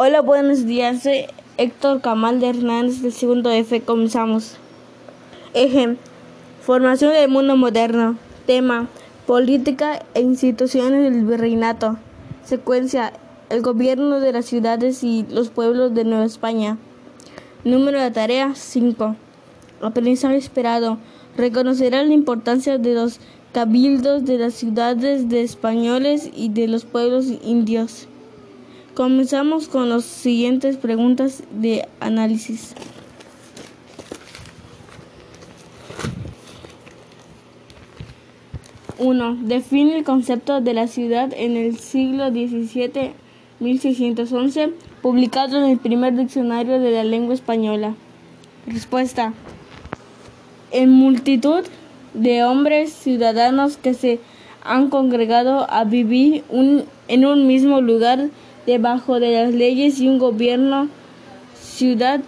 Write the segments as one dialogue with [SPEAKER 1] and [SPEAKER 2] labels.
[SPEAKER 1] Hola, buenos días. Soy Héctor Camal de Hernández del segundo F. Comenzamos. Eje. Formación del mundo moderno. Tema. Política e instituciones del virreinato. Secuencia. El gobierno de las ciudades y los pueblos de Nueva España. Número de tarea 5. Aprendizaje esperado. Reconocerá la importancia de los cabildos de las ciudades de españoles y de los pueblos indios. Comenzamos con las siguientes preguntas de análisis. Uno. Define el concepto de la ciudad en el siglo XVII, 1611, publicado en el primer diccionario de la lengua española. Respuesta. En multitud de hombres ciudadanos que se han congregado a vivir en un mismo lugar debajo de las leyes y un gobierno ciudad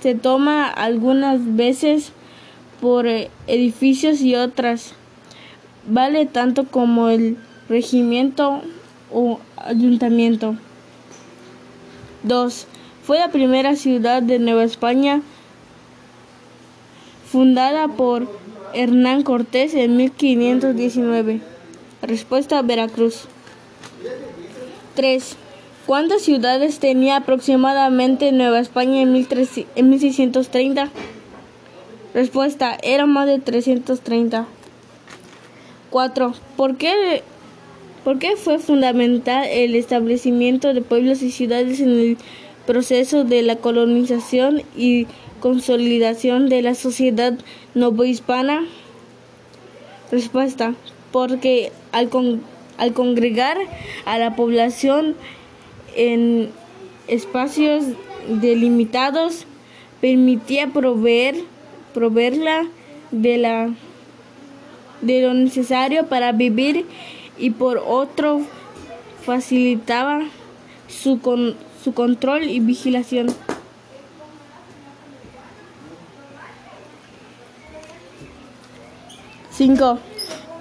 [SPEAKER 1] se toma algunas veces por eh, edificios y otras vale tanto como el regimiento o ayuntamiento. 2. Fue la primera ciudad de Nueva España fundada por Hernán Cortés en 1519. Respuesta Veracruz. 3. ¿Cuántas ciudades tenía aproximadamente Nueva España en, 1630? Respuesta, era más de 330. 4. ¿Por qué, ¿Por qué fue fundamental el establecimiento de pueblos y ciudades en el proceso de la colonización y consolidación de la sociedad novohispana? Respuesta, porque al con al congregar a la población en espacios delimitados, permitía proveer, proveerla de, la, de lo necesario para vivir y por otro facilitaba su, con, su control y vigilación. Cinco.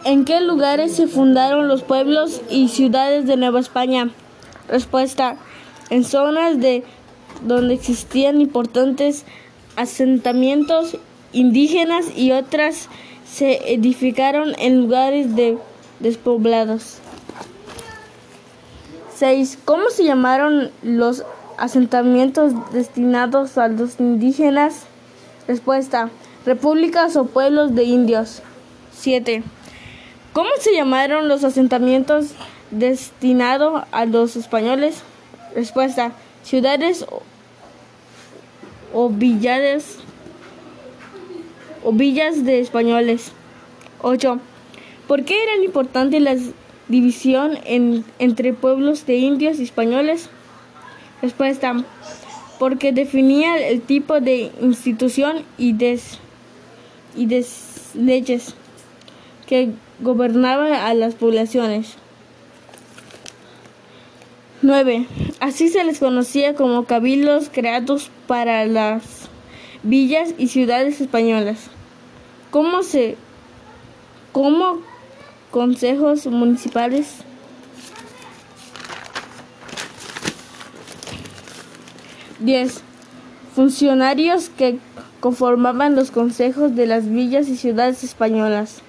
[SPEAKER 1] ¿En qué lugares se fundaron los pueblos y ciudades de Nueva España? Respuesta. En zonas de donde existían importantes asentamientos indígenas y otras se edificaron en lugares de despoblados. 6. ¿Cómo se llamaron los asentamientos destinados a los indígenas? Respuesta. Repúblicas o pueblos de indios. 7. ¿Cómo se llamaron los asentamientos destinados a los españoles? Respuesta, ciudades o, villas o villas de españoles. 8. ¿Por qué era importante la división entre pueblos de indios y españoles? Respuesta, porque definía el tipo de institución y de, y de leyes que gobernaba a las poblaciones. 9. Así se les conocía como cabildos creados para las villas y ciudades españolas. ¿Cómo se como consejos municipales? Diez. Funcionarios que conformaban los consejos de las villas y ciudades españolas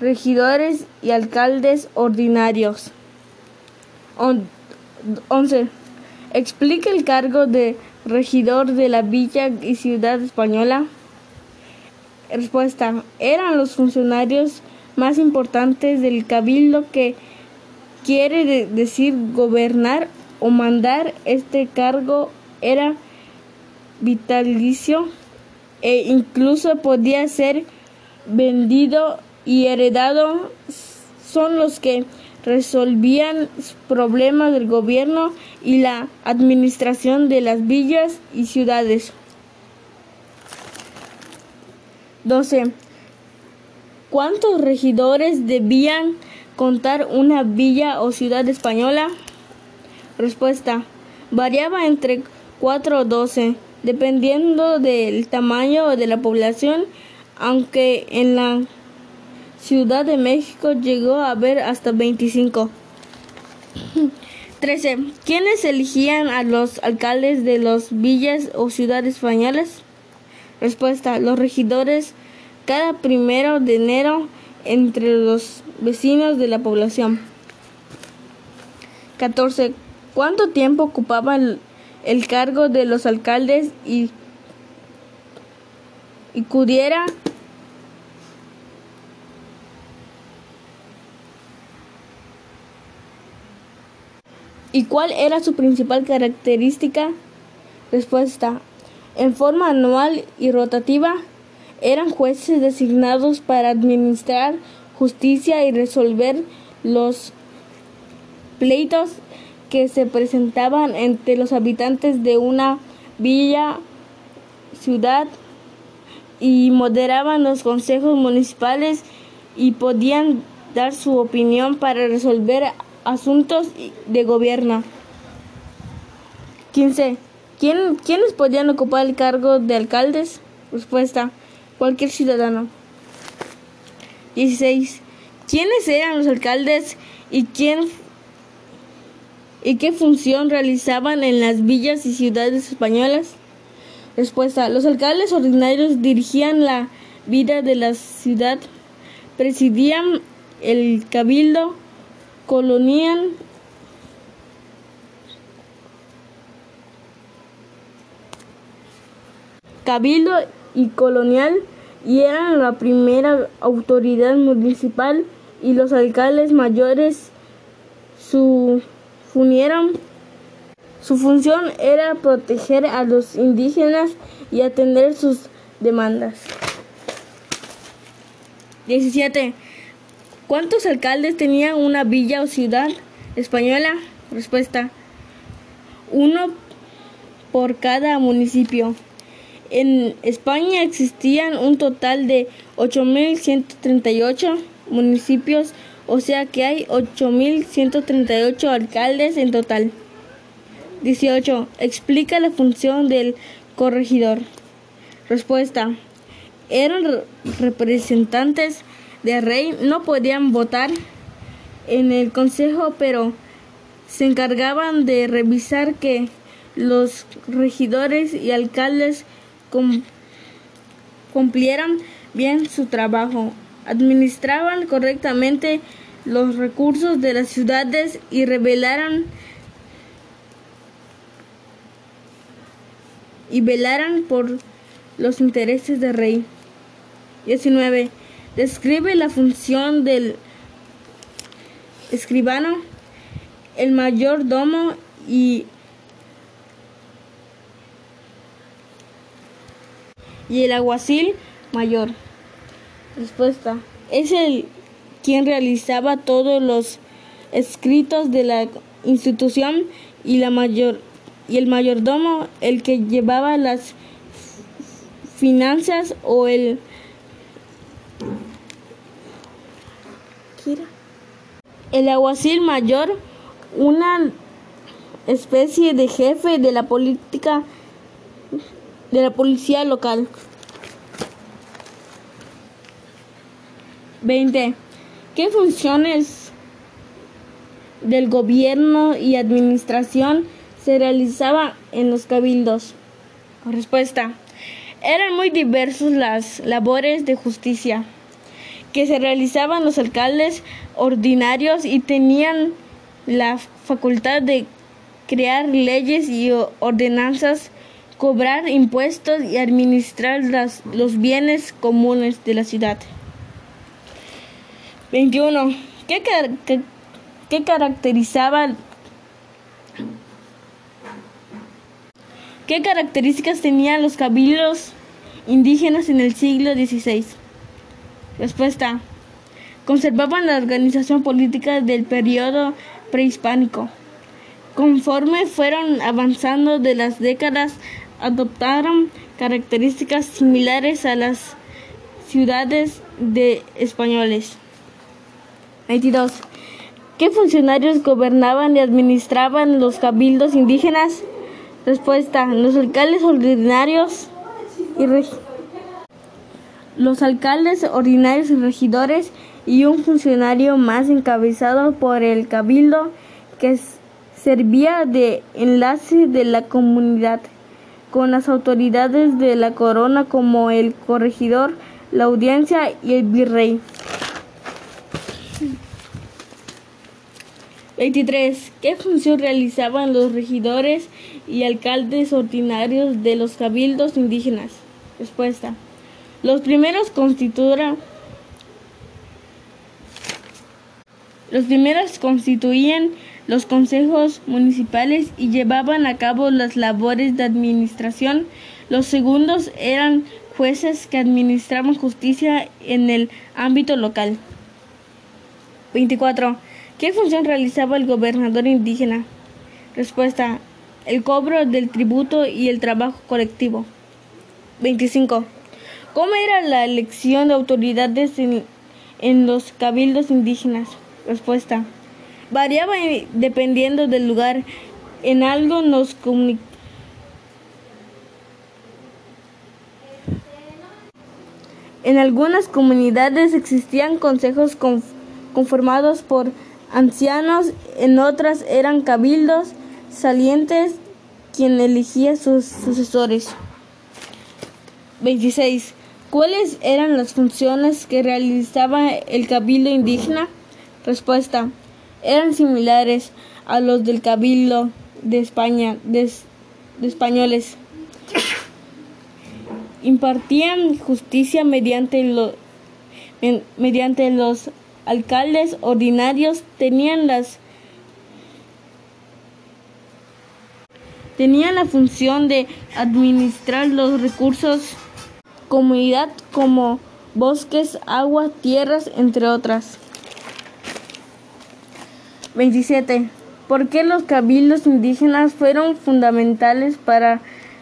[SPEAKER 1] regidores y alcaldes ordinarios. 11. Explique el cargo de regidor de la villa y ciudad española. Respuesta. Eran los funcionarios más importantes del cabildo que quiere decir gobernar o mandar. Este cargo era vitalicio e incluso podía ser vendido y heredado son los que resolvían problemas del gobierno y la administración de las villas y ciudades. 12. ¿Cuántos regidores debían contar una villa o ciudad española? Respuesta. Variaba entre 4 o 12, dependiendo del tamaño de la población, aunque en la Ciudad de México llegó a haber hasta 25. 13. ¿Quiénes elegían a los alcaldes de las villas o ciudades españolas? Respuesta. Los regidores cada primero de enero entre los vecinos de la población. 14. ¿Cuánto tiempo ocupaban el, cargo de los alcaldes y, y? ¿Y cuál era su principal característica? Respuesta. En forma anual y rotativa, eran jueces designados para administrar justicia y resolver los pleitos que se presentaban entre los habitantes de una villa, ciudad y moderaban los consejos municipales y podían dar su opinión para resolver asuntos de gobierno. 15. ¿Quién, ¿Quiénes podían ocupar el cargo de alcaldes? Respuesta. Cualquier ciudadano. 16. ¿Quiénes eran los alcaldes y quién y qué función realizaban en las villas y ciudades españolas? Respuesta. Los alcaldes ordinarios dirigían la vida de la ciudad, presidían el cabildo, colonial cabildo y colonial y eran la primera autoridad municipal y los alcaldes mayores su funieron su función era proteger a los indígenas y atender sus demandas. 17. ¿Cuántos alcaldes tenía una villa o ciudad española? Respuesta. Uno por cada municipio. En España existían un total de 8.138 municipios, o sea que hay 8.138 alcaldes en total. 18. Explica la función del corregidor. Respuesta. Eran representantes del rey, no podían votar en el consejo, pero se encargaban de revisar que los regidores y alcaldes cumplieran bien su trabajo, administraban correctamente los recursos de las ciudades y revelaran y velaran por los intereses del rey. 19. Describe la función del escribano, el mayordomo y y el alguacil mayor. Respuesta. Es el quien realizaba todos los escritos de la institución y la mayor y el mayordomo el que llevaba las finanzas o el el aguacil mayor una especie de jefe de la política de la policía local. 20. ¿Qué funciones del gobierno y administración se realizaba en los cabildos? Respuesta. Eran muy diversos las labores de justicia que se realizaban los alcaldes ordinarios y tenían la facultad de crear leyes y ordenanzas cobrar impuestos y administrar los bienes comunes de la ciudad. 21. ¿Qué, qué, caracterizaba ¿Qué características tenían los cabildos indígenas en el siglo XVI? Respuesta. Conservaban la organización política del periodo prehispánico. Conforme fueron avanzando de las décadas adoptaron características similares a las ciudades de españoles. 22. ¿Qué funcionarios gobernaban y administraban los cabildos indígenas? Respuesta. Los alcaldes ordinarios y los alcaldes ordinarios y regidores y un funcionario más encabezado por el cabildo que servía de enlace de la comunidad con las autoridades de la corona como el corregidor, la audiencia y el virrey. 23. ¿Qué función realizaban los regidores y alcaldes ordinarios de los cabildos indígenas? Respuesta. Los primeros constituían los consejos municipales y llevaban a cabo las labores de administración. Los segundos eran jueces que administraban justicia en el ámbito local. 24. ¿Qué función realizaba el gobernador indígena? Respuesta. El cobro del tributo y el trabajo colectivo. 25. ¿Cómo era la elección de autoridades en, en los cabildos indígenas? Respuesta. Variaba dependiendo del lugar. En algo nos comunicamos. En algunas comunidades existían consejos conformados por ancianos, en otras eran cabildos salientes quien elegía sus sucesores. 26. ¿Cuáles eran las funciones que realizaba el cabildo indígena? Respuesta. Eran similares a los del cabildo de España, de, españoles. Impartían justicia mediante, mediante los alcaldes ordinarios tenían las tenían la función de administrar los recursos comunidad como bosques, agua, tierras, entre otras. 27. ¿Por qué los cabildos indígenas fueron fundamentales para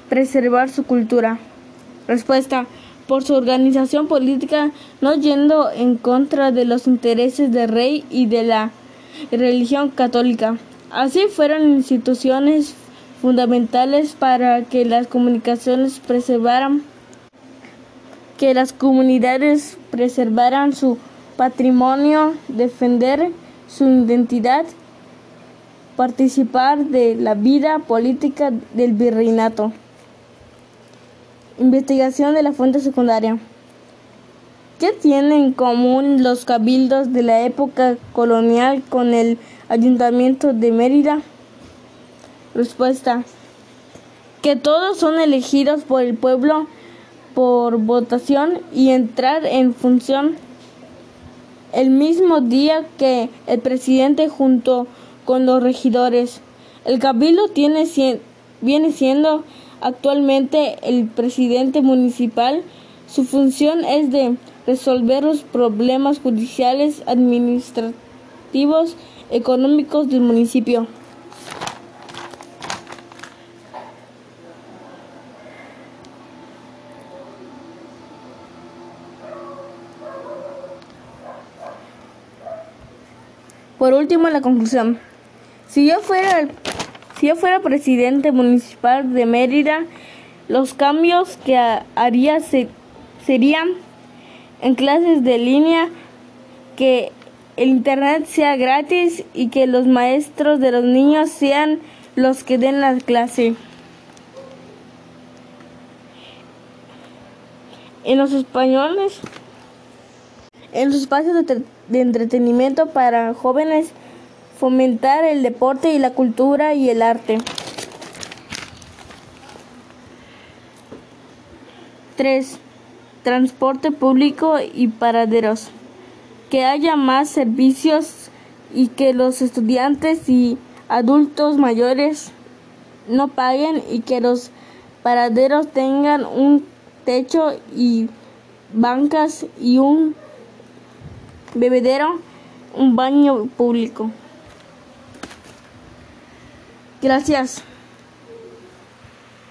[SPEAKER 1] preservar su cultura? Respuesta por su organización política, no yendo en contra de los intereses del rey y de la religión católica. Así fueron instituciones fundamentales para que las comunicaciones preservaran que las comunidades preservaran su patrimonio, defender su identidad, participar de la vida política del virreinato. Investigación de la fuente secundaria. ¿Qué tienen en común los cabildos de la época colonial con el ayuntamiento de Mérida? Respuesta. Que todos son elegidos por el pueblo por votación y entrar en función el mismo día que el presidente junto con los regidores. El cabildo tiene, viene siendo actualmente el presidente municipal. Su función es de resolver los problemas judiciales, administrativos, económicos del municipio. Por último, la conclusión. Si yo fuera si yo fuera presidente municipal de Mérida, los cambios que haría serían en clases de línea que el internet sea gratis y que los maestros de los niños sean los que den la clase. En los españoles, en los espacios de, de entretenimiento para jóvenes fomentar el deporte y la cultura y el arte. 3. Transporte público y paraderos. Que haya más servicios y que los estudiantes y adultos mayores no paguen y que los paraderos tengan un techo y bancas y un bebedero, un baño público. Gracias.